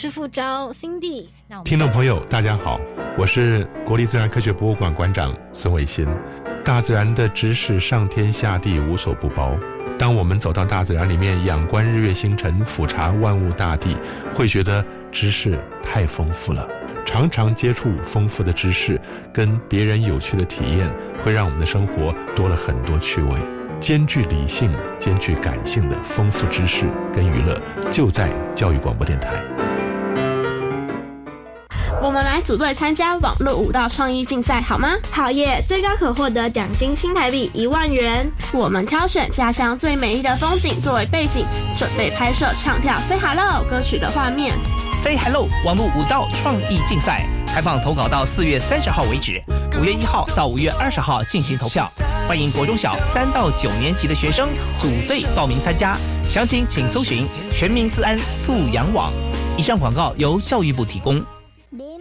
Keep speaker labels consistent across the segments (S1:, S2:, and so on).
S1: 是副招 Cindy，
S2: 听众朋友，大家好，我是国立自然科学博物馆馆长孙伟新。大自然的知识上天下地无所不包。当我们走到大自然里面，仰观日月星辰，俯察万物大地，会觉得知识太丰富了。常常接触丰富的知识，跟别人有趣的体验，会让我们的生活多了很多趣味。兼具理性、兼具感性的丰富知识跟娱乐，就在教育广播电台。
S3: 我们来组队参加网络舞蹈创意竞赛，好吗？
S4: 好耶！最高可获得奖金新台币一万元。
S3: 我们挑选家乡最美丽的风景作为背景，准备拍摄唱跳《Say Hello》歌曲的画面。
S5: Say Hello 网络舞蹈创意竞赛开放投稿到四月三十号为止，五月一号到五月二十号进行投票。欢迎国中小三到九年级的学生组队报名参加，详情请搜寻全民自安素养网。以上广告由教育部提供。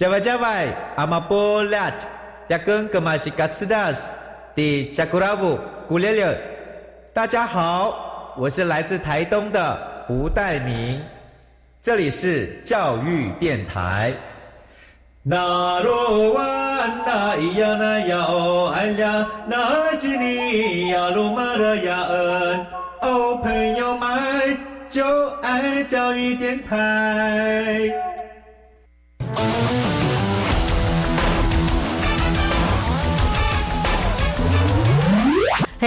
S6: 加外加外，阿玛波拉，扎根格玛西卡斯达斯，的加古拉布古列列。大家好，我是来自台东的胡代明，这里是教育电台。那罗哇那咿呀那呀哦哎呀，那是你呀鲁玛的呀恩哦，朋友们就爱教育电台。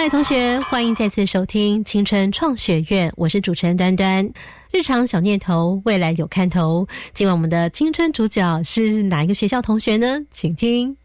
S7: 嗨同学，欢迎再次收听青春创学院，我是主持人端端。日常小念头，未来有看头。今晚我们的青春主角是哪一个学校同学呢？请听。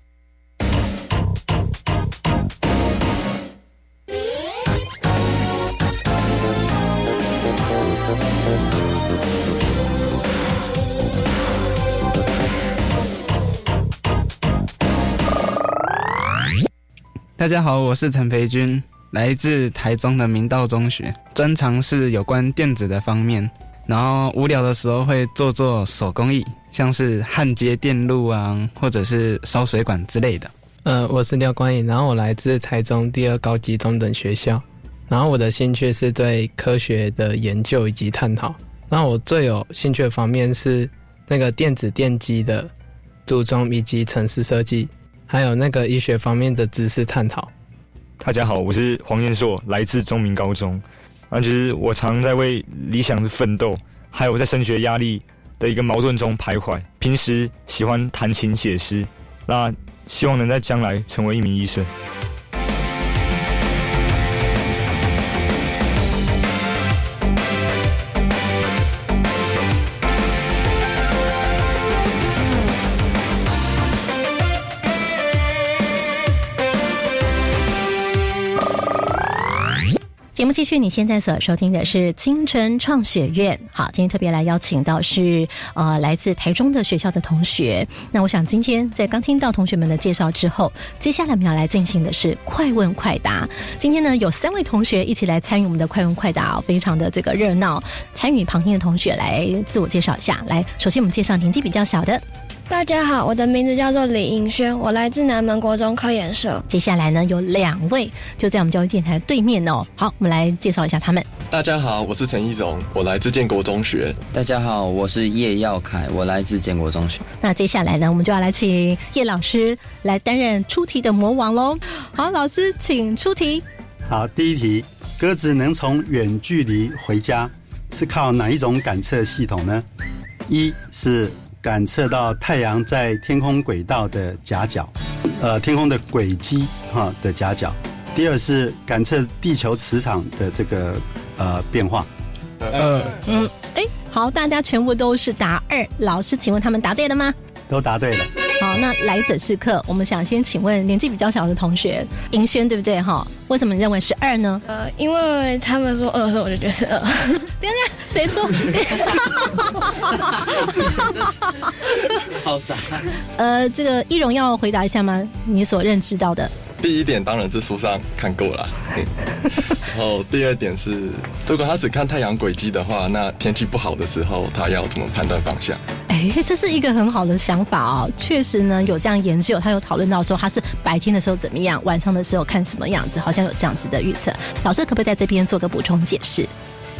S8: 大家好，我是陈培军，来自台中的明道中学，专长是有关电子的方面。然后无聊的时候会做做手工艺，像是焊接电路啊，或者是烧水管之类的。
S9: 呃，我是廖光颖，然后我来自台中第二高级中等学校。然后我的兴趣是对科学的研究以及探讨。然后我最有兴趣的方面是那个电子电机的组装以及城市设计。还有那个医学方面的知识探讨。
S10: 大家好，我是黄彦硕，来自中明高中。那，就是我常在为理想奋斗，还有在升学压力的一个矛盾中徘徊。平时喜欢弹琴写诗，那希望能在将来成为一名医生。
S7: 节目继续，你现在所收听的是青春创学院。好，今天特别来邀请到是呃来自台中的学校的同学。那我想今天在刚听到同学们的介绍之后，接下来我们要来进行的是快问快答。今天呢有三位同学一起来参与我们的快问快答，非常的这个热闹。参与旁听的同学来自我介绍一下。来，首先我们介绍年纪比较小的。
S11: 大家好，我的名字叫做李英轩，我来自南门国中科研社。
S7: 接下来呢，有两位就在我们教育电台对面哦。好，我们来介绍一下他们。
S12: 大家好，我是陈义荣，我来自建国中学。
S13: 大家好，我是叶耀凯，我来自建国中学。
S7: 那接下来呢，我们就要来请叶老师来担任出题的魔王喽。好，老师请出题。
S14: 好，第一题，鸽子能从远距离回家是靠哪一种感测系统呢？一是感测到太阳在天空轨道的夹角，呃，天空的轨迹哈的夹角。第二是感测地球磁场的这个呃变化。
S7: 呃，嗯，哎，好，大家全部都是答二。老师，请问他们答对了吗？
S14: 都答对了。
S7: 好，那来者是客，我们想先请问年纪比较小的同学，银轩对不对？哈，为什么你认为是二呢？
S11: 呃，因为他们说二，所以我就觉得是二。
S7: 等等，谁说？
S12: 好傻。
S7: 呃，这个易容要回答一下吗？你所认知到的。
S12: 第一点当然是书上看够了，然后第二点是，如果他只看太阳轨迹的话，那天气不好的时候，他要怎么判断方向？
S7: 哎，这是一个很好的想法哦。确实呢，有这样研究，他有讨论到说他是白天的时候怎么样，晚上的时候看什么样子，好像有这样子的预测。老师可不可以在这边做个补充解释？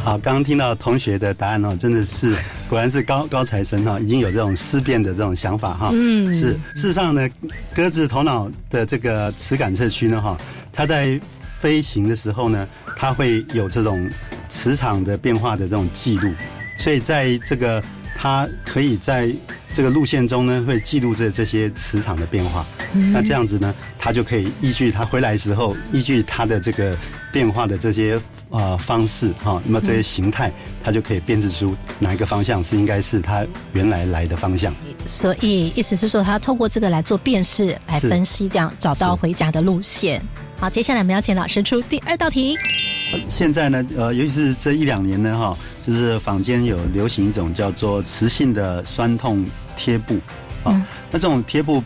S14: 好，刚刚听到同学的答案哦，真的是 果然是高高材生哈，已经有这种思辨的这种想法哈。嗯，是事实上呢，鸽子头脑的这个磁感测区呢哈，它在飞行的时候呢，它会有这种磁场的变化的这种记录，所以在这个它可以在这个路线中呢，会记录这这些磁场的变化。那这样子呢，它就可以依据它回来时候，依据它的这个变化的这些。啊，方式哈，那么这些形态，它就可以辨识出哪一个方向是应该是它原来来的方向。
S7: 所以意思是说，他透过这个来做辨识、来分析，这样找到回家的路线。好，接下来我们要请老师出第二道题。
S14: 现在呢，呃，尤其是这一两年呢，哈，就是坊间有流行一种叫做磁性的酸痛贴布啊，那这种贴布。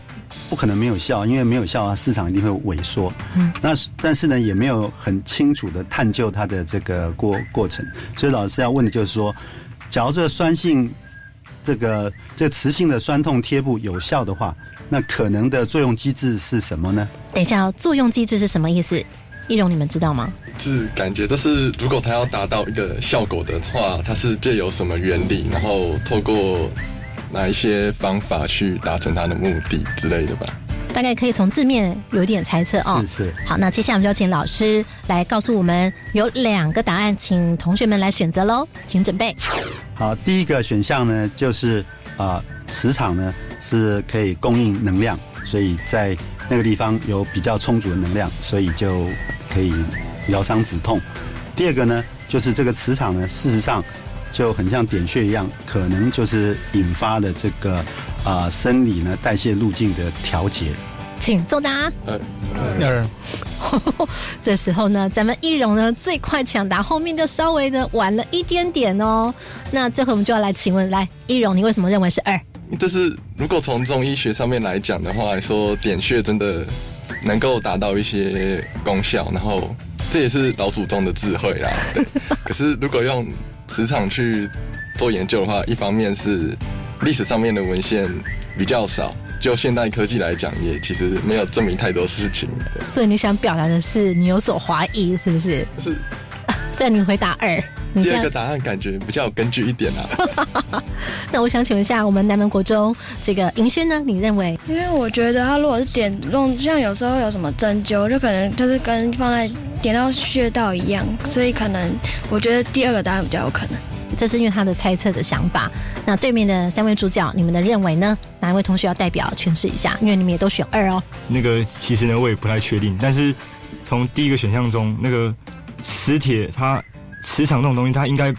S14: 不可能没有效，因为没有效啊，市场一定会萎缩。嗯，那但是呢，也没有很清楚的探究它的这个过过程。所以老师要问的就是说，假如这个酸性、这个这个磁性的酸痛贴布有效的话，那可能的作用机制是什么呢？
S7: 等一下，作用机制是什么意思？易容，你们知道吗？
S12: 是感觉，就是如果它要达到一个效果的话，它是借由什么原理，然后透过。哪一些方法去达成他的目的之类的吧？
S7: 大概可以从字面有一点猜测哦。
S14: 是是。
S7: 好，那接下来我们就要请老师来告诉我们，有两个答案，请同学们来选择喽，请准备。
S14: 好，第一个选项呢，就是啊，磁场呢是可以供应能量，所以在那个地方有比较充足的能量，所以就可以疗伤止痛。第二个呢，就是这个磁场呢，事实上。就很像点穴一样，可能就是引发了这个啊生理呢代谢路径的调节。
S7: 请作答。二。这时候呢，咱们易容呢最快抢答，后面就稍微的晚了一点点哦。那这回我们就要来请问，来易容，你为什么认为是二？
S12: 这是如果从中医学上面来讲的话，说点穴真的能够达到一些功效，然后这也是老祖宗的智慧啦。可是如果用磁场去做研究的话，一方面是历史上面的文献比较少，就现代科技来讲，也其实没有证明太多事情。
S7: 所以你想表达的是，你有所怀疑，是不是？
S12: 是。
S7: 在你回答二，
S12: 第二个答案感觉比较有根据一点啊。
S7: 那我想请问一下，我们南门国中这个银轩呢？你认为？
S11: 因为我觉得他如果是点弄，像有时候有什么针灸，就可能就是跟放在。点到穴道一样，所以可能我觉得第二个答案比较有可能。
S7: 这是因为他的猜测的想法。那对面的三位主角，你们的认为呢？哪一位同学要代表诠释一下？因为你们也都选二哦。
S10: 那个其实呢，我也不太确定。但是从第一个选项中，那个磁铁它磁场这种东西，它应该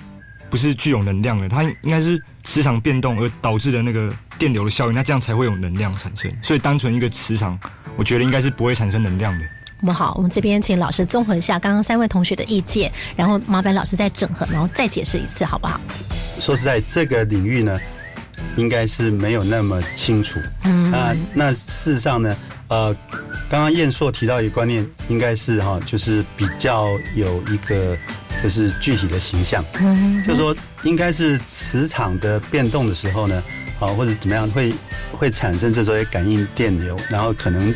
S10: 不是具有能量的，它应该是磁场变动而导致的那个电流的效应，那这样才会有能量产生。所以单纯一个磁场，我觉得应该是不会产生能量的。
S7: 我们好，我们这边请老师综合一下刚刚三位同学的意见，然后麻烦老师再整合，然后再解释一次，好不好？
S14: 说实在，这个领域呢，应该是没有那么清楚。嗯，那那事实上呢，呃，刚刚燕硕提到一个观念，应该是哈，就是比较有一个就是具体的形象，嗯，就说应该是磁场的变动的时候呢，好或者怎么样会会产生这些感应电流，然后可能。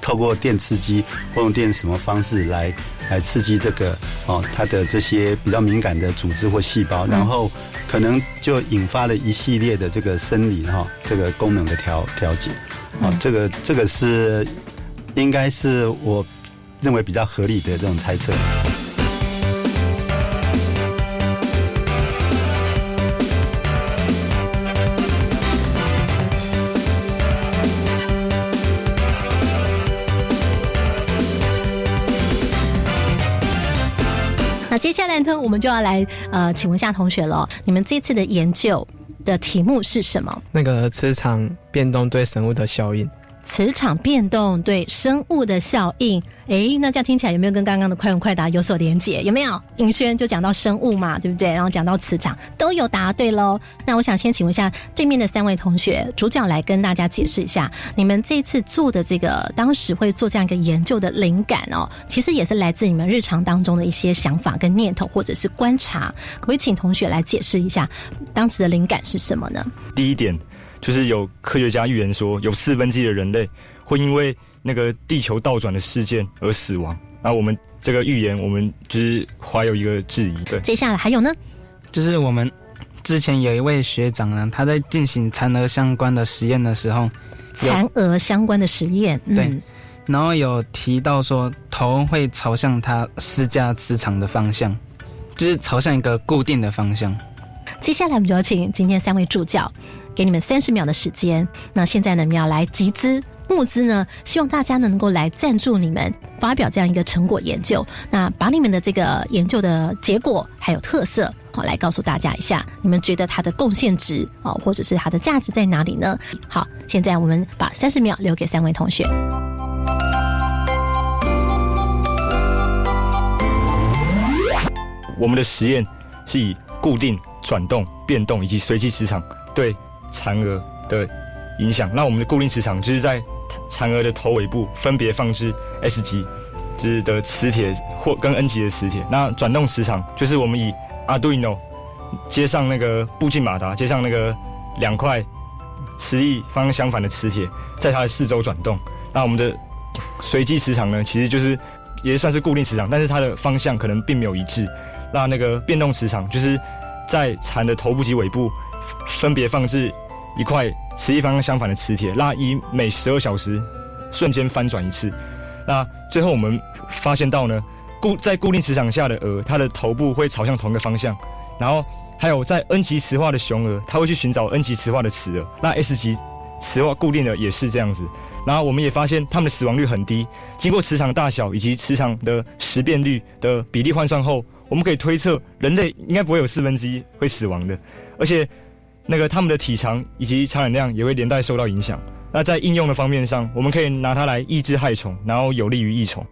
S14: 透过电刺激或用电什么方式来来刺激这个哦，它的这些比较敏感的组织或细胞，然后可能就引发了一系列的这个生理哈这个功能的调调节，啊，这个这个是应该是我认为比较合理的这种猜测。
S7: 接下来呢，我们就要来呃，请问一下同学了，你们这次的研究的题目是什么？
S9: 那个磁场变动对生物的效应。
S7: 磁场变动对生物的效应，诶，那这样听起来有没有跟刚刚的快问快答有所连结？有没有？尹轩就讲到生物嘛，对不对？然后讲到磁场，都有答对喽。那我想先请问一下对面的三位同学，主角来跟大家解释一下，你们这次做的这个当时会做这样一个研究的灵感哦，其实也是来自你们日常当中的一些想法跟念头，或者是观察。可不可以请同学来解释一下当时的灵感是什么呢？
S10: 第一点。就是有科学家预言说，有四分之一的人类会因为那个地球倒转的事件而死亡。那我们这个预言，我们就是怀有一个质疑。对，
S7: 接下来还有呢？
S8: 就是我们之前有一位学长呢，他在进行残额相关的实验的时候，
S7: 残额相关的实验，
S8: 对，然后有提到说头会朝向他施加磁场的方向，就是朝向一个固定的方向。
S7: 接下来我们就要请今天三位助教。给你们三十秒的时间。那现在呢，你们要来集资募资呢？希望大家呢能够来赞助你们发表这样一个成果研究。那把你们的这个研究的结果还有特色，好来告诉大家一下。你们觉得它的贡献值哦，或者是它的价值在哪里呢？好，现在我们把三十秒留给三位同学。
S10: 我们的实验是以固定、转动、变动以及随机磁场对。残额的影响，那我们的固定磁场就是在残额的头尾部分别放置 S 级就是的磁铁或跟 N 级的磁铁。那转动磁场就是我们以 Arduino 接上那个步进马达，接上那个两块磁力方向相反的磁铁，在它的四周转动。那我们的随机磁场呢，其实就是也算是固定磁场，但是它的方向可能并没有一致。那那个变动磁场就是在残的头部及尾部。分别放置一块磁力方向相反的磁铁，那以每十二小时瞬间翻转一次。那最后我们发现到呢，固在固定磁场下的鹅，它的头部会朝向同一个方向。然后还有在 N 级磁化的雄鹅，它会去寻找 N 级磁化的雌鹅。那 S 级磁化固定的也是这样子。然后我们也发现它们的死亡率很低。经过磁场大小以及磁场的识变率的比例换算后，我们可以推测人类应该不会有四分之一会死亡的，而且。那个它们的体长以及产卵量也会连带受到影响。那在应用的方面上，我们可以拿它来抑制害虫，然后有利于益虫。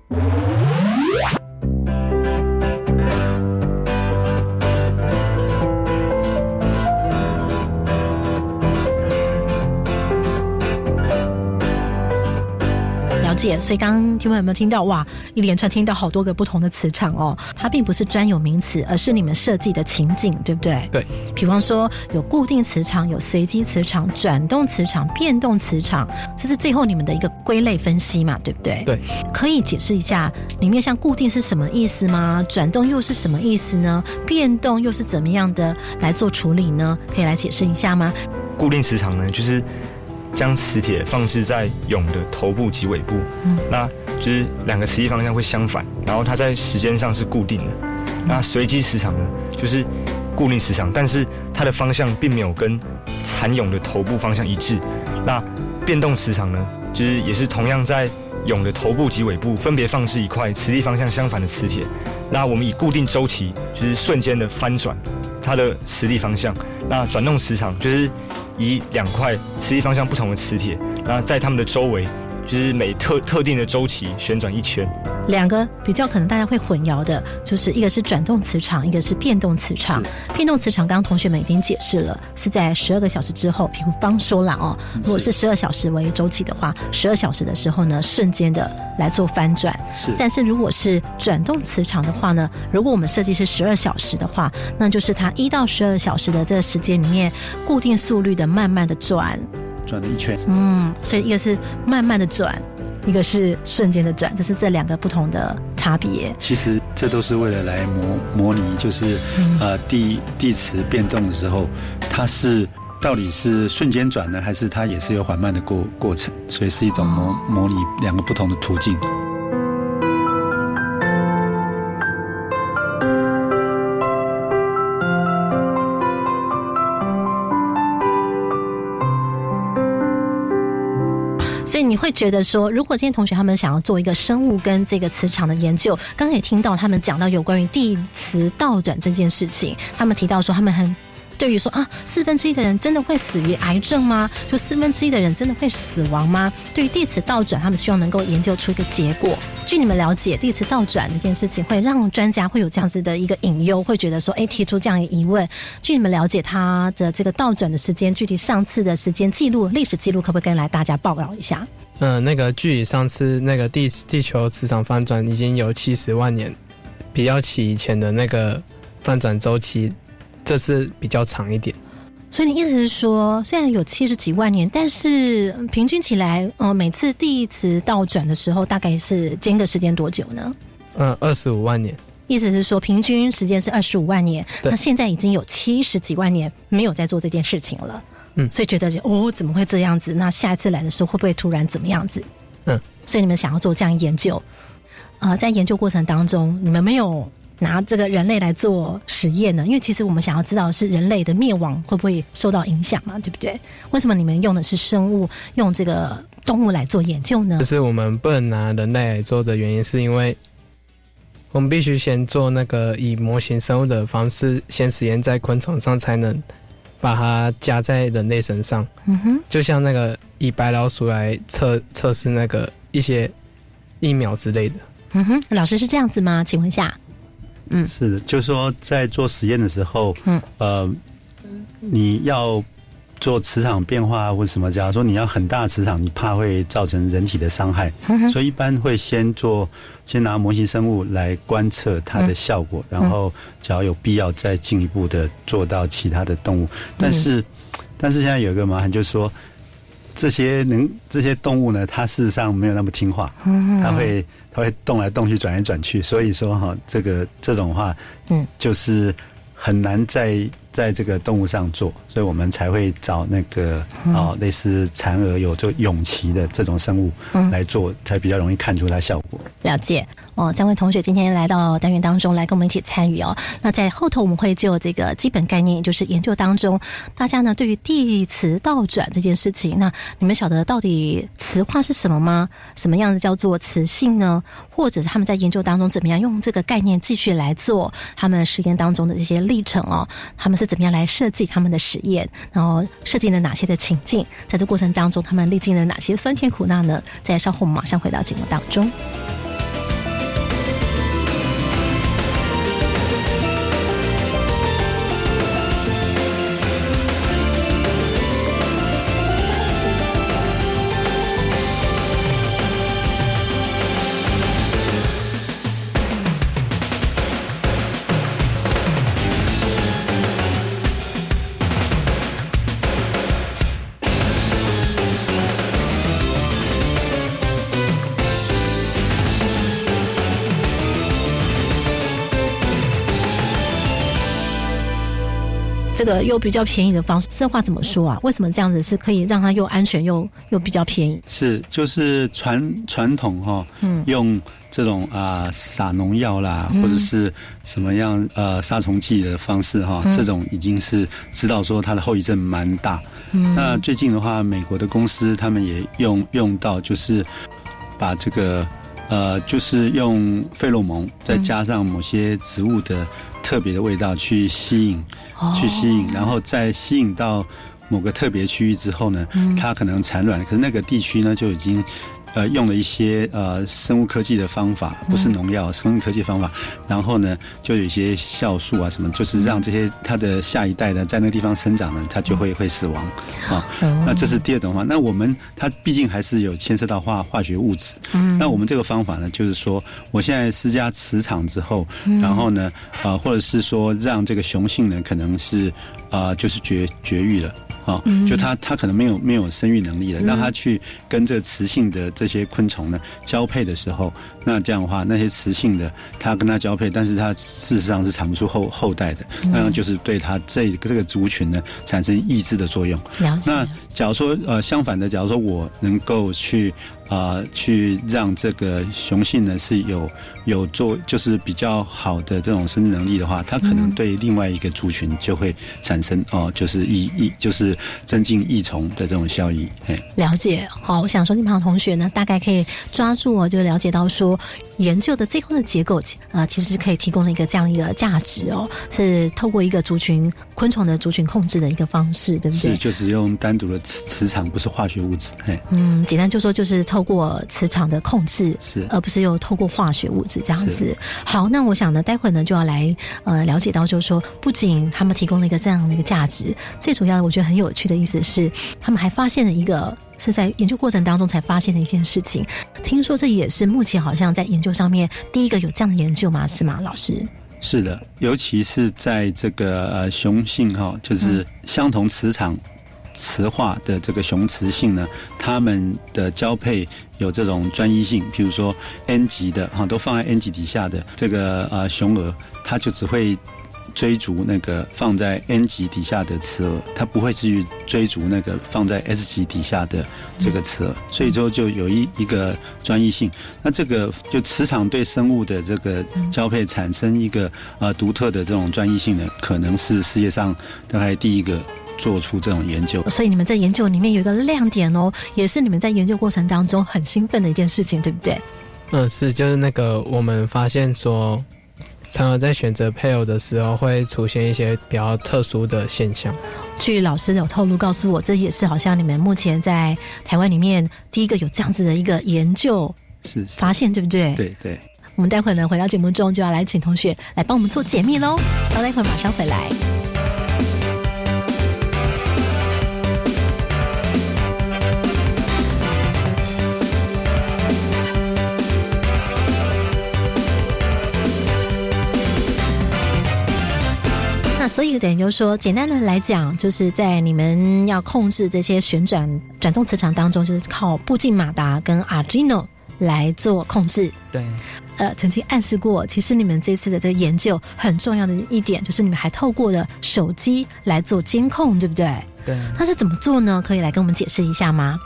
S7: 所以刚刚听众有没有听到哇？一连串听到好多个不同的磁场哦，它并不是专有名词，而是你们设计的情景，对不对？
S8: 对。
S7: 比方说有固定磁场、有随机磁场、转动磁场、变动磁场，这是最后你们的一个归类分析嘛，对不对？
S8: 对。
S7: 可以解释一下里面像固定是什么意思吗？转动又是什么意思呢？变动又是怎么样的来做处理呢？可以来解释一下吗？
S10: 固定磁场呢，就是。将磁铁放置在蛹的头部及尾部，嗯，那就是两个磁力方向会相反，然后它在时间上是固定的。那随机磁场呢，就是固定磁场，但是它的方向并没有跟蚕蛹的头部方向一致。那变动磁场呢，就是也是同样在蛹的头部及尾部分别放置一块磁力方向相反的磁铁。那我们以固定周期，就是瞬间的翻转它的磁力方向。那转动磁场就是。以两块磁力方向不同的磁铁，然后在它们的周围，就是每特特定的周期旋转一圈。
S7: 两个比较可能大家会混淆的，就是一个是转动磁场，一个是变动磁场。变动磁场，刚刚同学们已经解释了，是在十二个小时之后，比如方说了哦，如果是十二小时为周期的话，十二小时的时候呢，瞬间的来做翻转。
S14: 是。
S7: 但是如果是转动磁场的话呢，如果我们设计是十二小时的话，那就是它一到十二小时的这个时间里面，固定速率的慢慢的转，
S14: 转了一圈。
S7: 嗯，所以一个是慢慢的转。一个是瞬间的转，这是这两个不同的差别。
S14: 其实这都是为了来模模拟，就是呃地地磁变动的时候，它是到底是瞬间转呢，还是它也是有缓慢的过过程？所以是一种模模拟两个不同的途径。
S7: 你会觉得说，如果今天同学他们想要做一个生物跟这个磁场的研究，刚刚也听到他们讲到有关于地磁倒转这件事情，他们提到说他们很。对于说啊，四分之一的人真的会死于癌症吗？就四分之一的人真的会死亡吗？对于地磁倒转，他们希望能够研究出一个结果。据你们了解，地磁倒转这件事情会让专家会有这样子的一个隐忧，会觉得说，哎，提出这样一个疑问。据你们了解，它的这个倒转的时间，距离上次的时间记录、历史记录，可不可以跟来大家报告一下？
S9: 嗯，那个距离上次那个地地球磁场翻转已经有七十万年，比较起以前的那个翻转周期。这是比较长一点，
S7: 所以你意思是说，虽然有七十几万年，但是平均起来，呃，每次第一次倒转的时候，大概是间隔时间多久呢？
S9: 嗯，二十五万年。
S7: 意思是说，平均时间是二十五万年，那现在已经有七十几万年没有在做这件事情了。嗯，所以觉得哦，怎么会这样子？那下一次来的时候会不会突然怎么样子？嗯，所以你们想要做这样研究，呃，在研究过程当中，你们没有。拿这个人类来做实验呢？因为其实我们想要知道是人类的灭亡会不会受到影响嘛，对不对？为什么你们用的是生物，用这个动物来做研究呢？
S9: 就是我们不能拿人类来做的原因，是因为我们必须先做那个以模型生物的方式，先实验在昆虫上，才能把它加在人类身上。嗯哼，就像那个以白老鼠来测测试那个一些疫苗之类的。
S7: 嗯哼，老师是这样子吗？请问一下。
S14: 嗯，是的，就是说在做实验的时候，嗯，呃，你要做磁场变化或什么，假如说你要很大磁场，你怕会造成人体的伤害，所以一般会先做，先拿模型生物来观测它的效果，然后只要有必要再进一步的做到其他的动物。但是，但是现在有一个麻烦，就是说这些能这些动物呢，它事实上没有那么听话，它会。它会动来动去，转来转去，所以说哈，这个这种话，嗯，就是很难在在这个动物上做，所以我们才会找那个啊，类似蚕蛾有这蛹鳍的这种生物来做，才比较容易看出它效果。
S7: 了解。哦，三位同学今天来到单元当中来跟我们一起参与哦。那在后头我们会就这个基本概念，也就是研究当中，大家呢对于地磁倒转这件事情，那你们晓得到底磁化是什么吗？什么样子叫做磁性呢？或者是他们在研究当中怎么样用这个概念继续来做他们实验当中的这些历程哦？他们是怎么样来设计他们的实验？然后设计了哪些的情境？在这过程当中，他们历经了哪些酸甜苦辣呢？在稍后我们马上回到节目当中。个又比较便宜的方式，这话怎么说啊？为什么这样子是可以让它又安全又又比较便宜？
S14: 是，就是传传统哈，嗯，用这种啊撒农药啦，或者是什么样呃杀虫剂的方式哈，这种已经是知道说它的后遗症蛮大。嗯那最近的话，美国的公司他们也用用到，就是把这个呃，就是用费洛蒙再加上某些植物的。特别的味道去吸引，去吸引，然后再吸引到某个特别区域之后呢，它可能产卵，可是那个地区呢就已经。呃，用了一些呃生物科技的方法，不是农药，生物科技方法。然后呢，就有一些酵素啊什么，就是让这些它的下一代呢在那个地方生长呢，它就会会死亡啊。那这是第二种方法。那我们它毕竟还是有牵涉到化化学物质。嗯。那我们这个方法呢，就是说，我现在施加磁场之后，然后呢，啊，或者是说让这个雄性呢，可能是啊，就是绝绝育了。啊，就他他可能没有没有生育能力了，让他去跟这雌性的这些昆虫呢交配的时候，那这样的话，那些雌性的它跟它交配，但是它事实上是产不出后后代的，那样就是对它这个这个族群呢产生抑制的作用。那假如说呃相反的，假如说我能够去啊，去让这个雄性呢是有有做就是比较好的这种生殖能力的话，它可能对另外一个族群就会产生哦，就是益益就是增进益虫的这种效益。哎，
S7: 了解。好，我想说，金旁同学呢，大概可以抓住我，就了解到说。研究的最后的结构，呃，其实是可以提供了一个这样一个价值哦，是透过一个族群昆虫的族群控制的一个方式，对不对？
S14: 是，就是用单独的磁磁场，不是化学物质。嘿，
S7: 嗯，简单就说就是透过磁场的控制，
S14: 是，
S7: 而不是又透过化学物质这样子。好，那我想呢，待会呢就要来呃了解到，就是说，不仅他们提供了一个这样的一个价值，最主要的我觉得很有趣的意思是，他们还发现了一个。是在研究过程当中才发现的一件事情。听说这也是目前好像在研究上面第一个有这样的研究吗？是吗，老师？
S14: 是的，尤其是在这个呃雄性哈，就是相同磁场磁化的这个雄雌性呢，它们的交配有这种专一性。譬如说 N 级的哈，都放在 N 级底下的这个呃雄鹅，它就只会。追逐那个放在 N 级底下的雌蛾，它不会去追逐那个放在 S 级底下的这个雌蛾，所以说就有一一个专一性。那这个就磁场对生物的这个交配产生一个呃独特的这种专一性呢，可能是世界上大概第一个做出这种研究。
S7: 所以你们在研究里面有一个亮点哦，也是你们在研究过程当中很兴奋的一件事情，对不对？
S9: 嗯，是，就是那个我们发现说。常常在选择配偶的时候，会出现一些比较特殊的现象。
S7: 据老师有透露告诉我，这也是好像你们目前在台湾里面第一个有这样子的一个研究
S14: 是
S7: 发现，对不对？
S14: 对对。
S7: 我们待会呢回到节目中，就要来请同学来帮我们做解密喽。好，待会马上回来。所以等于就是说，简单的来讲，就是在你们要控制这些旋转转动磁场当中，就是靠步进马达跟 Arduino 来做控制。
S8: 对，
S7: 呃，曾经暗示过，其实你们这次的这个研究很重要的一点，就是你们还透过了手机来做监控，对不对？
S8: 对。
S7: 它是怎么做呢？可以来跟我们解释一下吗？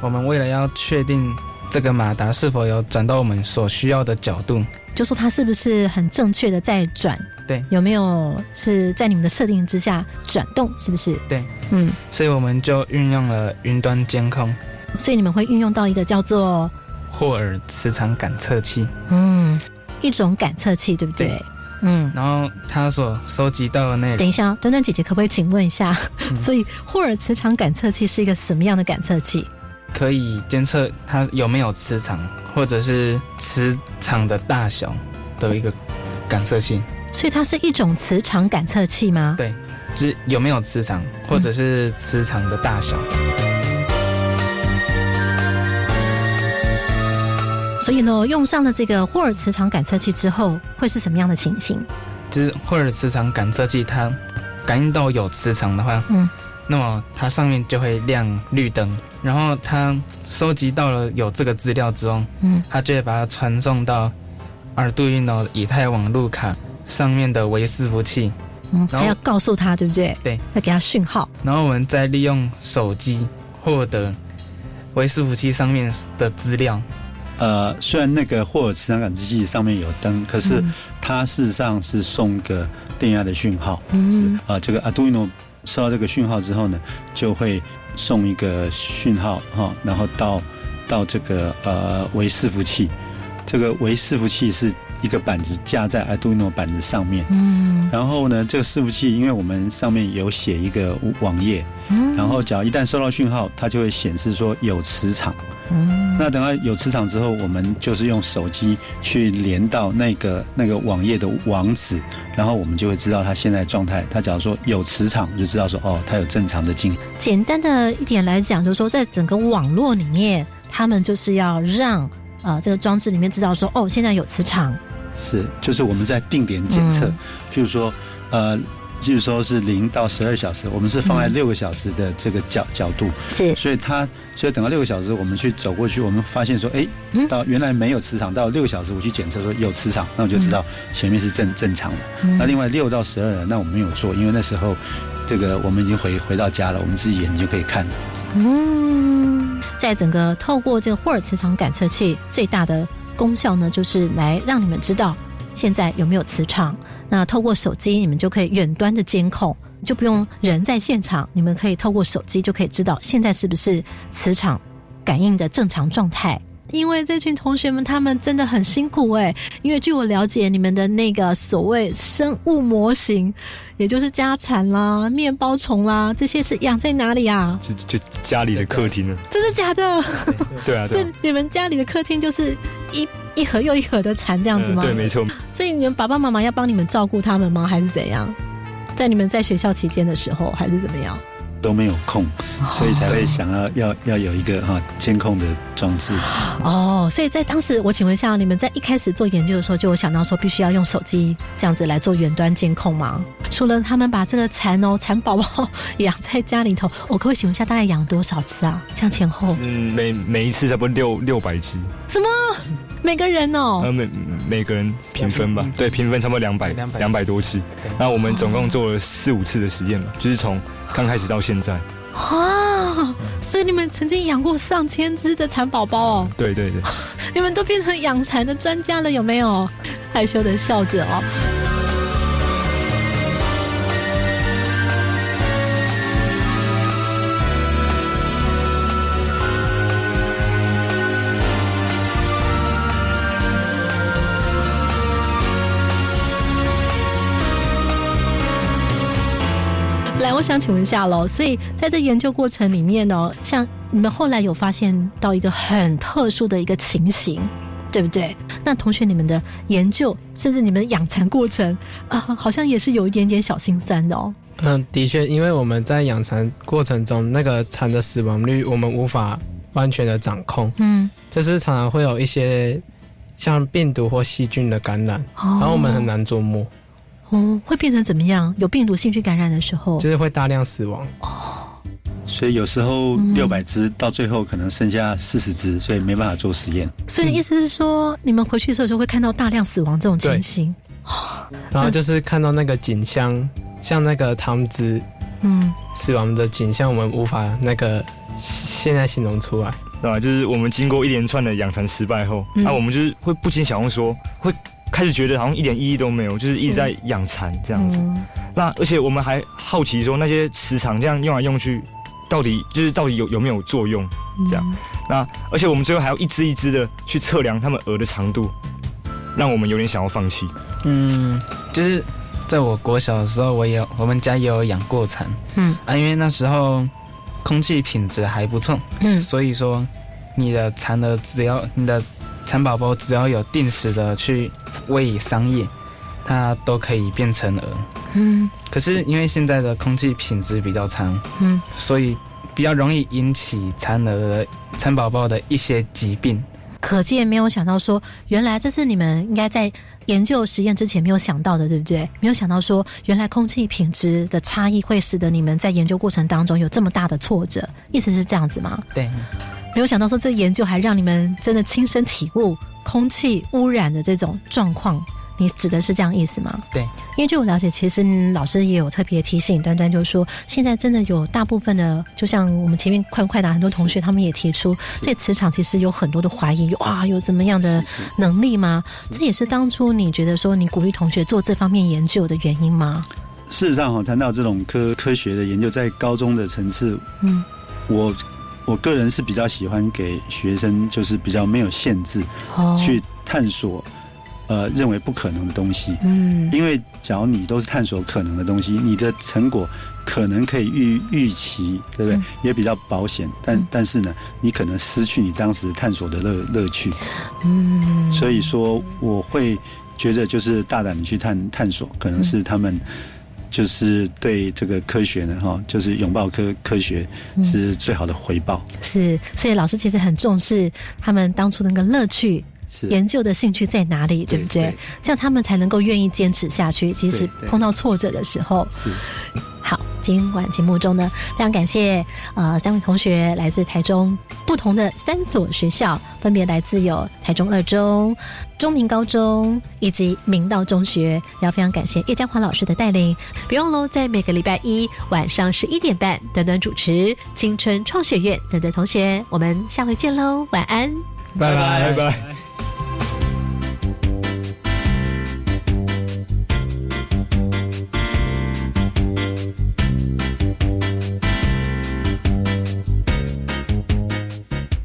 S8: 我们为了要确定这个马达是否有转到我们所需要的角度。
S7: 就说它是不是很正确的在转？
S8: 对，
S7: 有没有是在你们的设定之下转动？是不是？
S8: 对，嗯，所以我们就运用了云端监控。
S7: 所以你们会运用到一个叫做
S8: 霍尔磁场感测器，
S7: 嗯，一种感测器，对不对？
S8: 对嗯，然后他所收集到的内容，
S7: 等一下，端端姐姐可不可以请问一下？所以霍尔磁场感测器是一个什么样的感测器？
S8: 可以监测它有没有磁场。或者是磁场的大小的一个感测器，
S7: 所以它是一种磁场感测器吗？
S8: 对，就是有没有磁场，或者是磁场的大小。
S7: 所以呢，用上了这个霍尔磁场感测器之后，会是什么样的情形？
S8: 就是霍尔磁场感测器，它感应到有磁场的话，嗯。那么它上面就会亮绿灯，然后它收集到了有这个资料之后，嗯，它就会把它传送到 Arduino 以太网路卡上面的微伺服器，
S7: 嗯，还要告诉他对不对？
S8: 对，
S7: 要给他讯号，
S8: 然后我们再利用手机获得微伺服器上面的资料。
S14: 呃，虽然那个霍尔磁场感知器上面有灯，可是它事实上是送个电压的讯号，嗯，啊，这个 Arduino。收到这个讯号之后呢，就会送一个讯号哈，然后到到这个呃微伺服器，这个微伺服器是一个板子架在 Arduino 板子上面，嗯，然后呢，这个伺服器因为我们上面有写一个网页，嗯，然后只要一旦收到讯号，它就会显示说有磁场。嗯那等到有磁场之后，我们就是用手机去连到那个那个网页的网址，然后我们就会知道它现在状态。它假如说有磁场，就知道说哦，它有正常的进。
S7: 简单的一点来讲，就是说在整个网络里面，他们就是要让啊这个装置里面知道说哦，现在有磁场。
S14: 是，就是我们在定点检测，譬如说呃。就是说是零到十二小时，我们是放在六个小时的这个角角度，
S7: 是，
S14: 所以它，所以等到六个小时，我们去走过去，我们发现说，哎，到原来没有磁场，到六个小时我去检测说有磁场，那我就知道前面是正正常的。那另外六到十二，那我们没有做，因为那时候这个我们已经回回到家了，我们自己眼睛就可以看。嗯。
S7: 在整个透过这个霍尔磁场感测器最大的功效呢，就是来让你们知道现在有没有磁场。那透过手机，你们就可以远端的监控，就不用人在现场，你们可以透过手机就可以知道现在是不是磁场感应的正常状态。因为这群同学们他们真的很辛苦哎，因为据我了解，你们的那个所谓生物模型，也就是家蚕啦、面包虫啦，这些是养在哪里啊？
S10: 就就家里的客厅呢？
S7: 真的假的？
S10: 对啊，
S7: 是你们家里的客厅就是一一盒又一盒的蚕这样子吗？
S10: 对，没错。
S7: 所以你们爸爸妈妈要帮你们照顾他们吗？还是怎样？在你们在学校期间的时候，还是怎么样？
S14: 都没有空，所以才会想要要要有一个哈监控的装置。
S7: 哦，所以在当时，我请问一下，你们在一开始做研究的时候，就有想到说必须要用手机这样子来做远端监控吗？除了他们把这个蚕哦蚕宝宝养在家里头，我可不可以请问一下，大概养多少只啊？像前后？
S10: 嗯，每每一次差不多六六百只。
S7: 什么？每个人哦？
S10: 呃，每每个人平分吧，对，平分差不多两百两百多次。那我们总共做了四五次的实验嘛，就是从刚开始到现在。
S7: 啊！所以你们曾经养过上千只的蚕宝宝哦？
S10: 对对对。
S7: 你们都变成养蚕的专家了，有没有？害羞的笑着哦。我想请问一下喽。所以在这研究过程里面呢，像你们后来有发现到一个很特殊的一个情形，对不对？那同学，你们的研究甚至你们的养蚕过程啊，好像也是有一点点小心酸的哦。
S9: 嗯，的确，因为我们在养蚕过程中，那个蚕的死亡率我们无法完全的掌控。嗯，就是常常会有一些像病毒或细菌的感染，然后我们很难琢磨。
S7: 哦，会变成怎么样？有病毒性去感染的时候，
S9: 就是会大量死亡。
S14: 哦，所以有时候六百只到最后可能剩下四十只，所以没办法做实验。
S7: 所以你意思是说，你们回去的时候就会看到大量死亡这种情形。
S9: 然后就是看到那个景象，像那个汤汁，嗯，死亡的景象，我们无法那个现在形容出来，
S10: 对吧？就是我们经过一连串的养蚕失败后，那我们就是会不禁想问说会。开始觉得好像一点意义都没有，就是一直在养蚕这样子。那而且我们还好奇说，那些磁场这样用来用去，到底就是到底有有没有作用？这样。那而且我们最后还要一只一只的去测量它们鹅的长度，让我们有点想要放弃。
S8: 嗯，就是在我国小的时候，我也我们家也有养过蚕。嗯啊，因为那时候空气品质还不错。嗯，所以说你的蚕的只要你的。蚕宝宝只要有定时的去喂桑叶，它都可以变成蛾。嗯，可是因为现在的空气品质比较差，嗯，所以比较容易引起蚕蛾蚕宝宝的一些疾病。
S7: 可见没有想到说，原来这是你们应该在研究实验之前没有想到的，对不对？没有想到说，原来空气品质的差异会使得你们在研究过程当中有这么大的挫折。意思是这样子吗？
S8: 对。
S7: 没有想到说，这研究还让你们真的亲身体悟空气污染的这种状况。你指的是这样意思吗？
S8: 对，
S7: 因为据我了解，其实老师也有特别提醒端端，就是说现在真的有大部分的，就像我们前面快快答很多同学，他们也提出，对磁场其实有很多的怀疑，哇，有怎么样的能力吗？这也是当初你觉得说你鼓励同学做这方面研究的原因吗？
S14: 事实上，哈，谈到这种科科学的研究，在高中的层次，嗯，我。我个人是比较喜欢给学生，就是比较没有限制，去探索，呃，认为不可能的东西。嗯，因为假如你都是探索可能的东西，你的成果可能可以预预期，对不对？也比较保险，但但是呢，你可能失去你当时探索的乐乐趣。嗯，所以说我会觉得，就是大胆的去探探索，可能是他们。就是对这个科学呢，哈，就是拥抱科科学是最好的回报。
S7: 是，所以老师其实很重视他们当初那个乐趣，研究的兴趣在哪里，对不对？这样他们才能够愿意坚持下去。其实碰到挫折的时候，
S14: 是。
S7: 好。今晚节目中呢，非常感谢呃三位同学来自台中不同的三所学校，分别来自有台中二中、中明高中以及明道中学，要非常感谢叶江华老师的带领。别忘喽，在每个礼拜一晚上十一点半，短短主持青春创学院等等同学，我们下回见喽，晚安，
S10: 拜拜拜拜。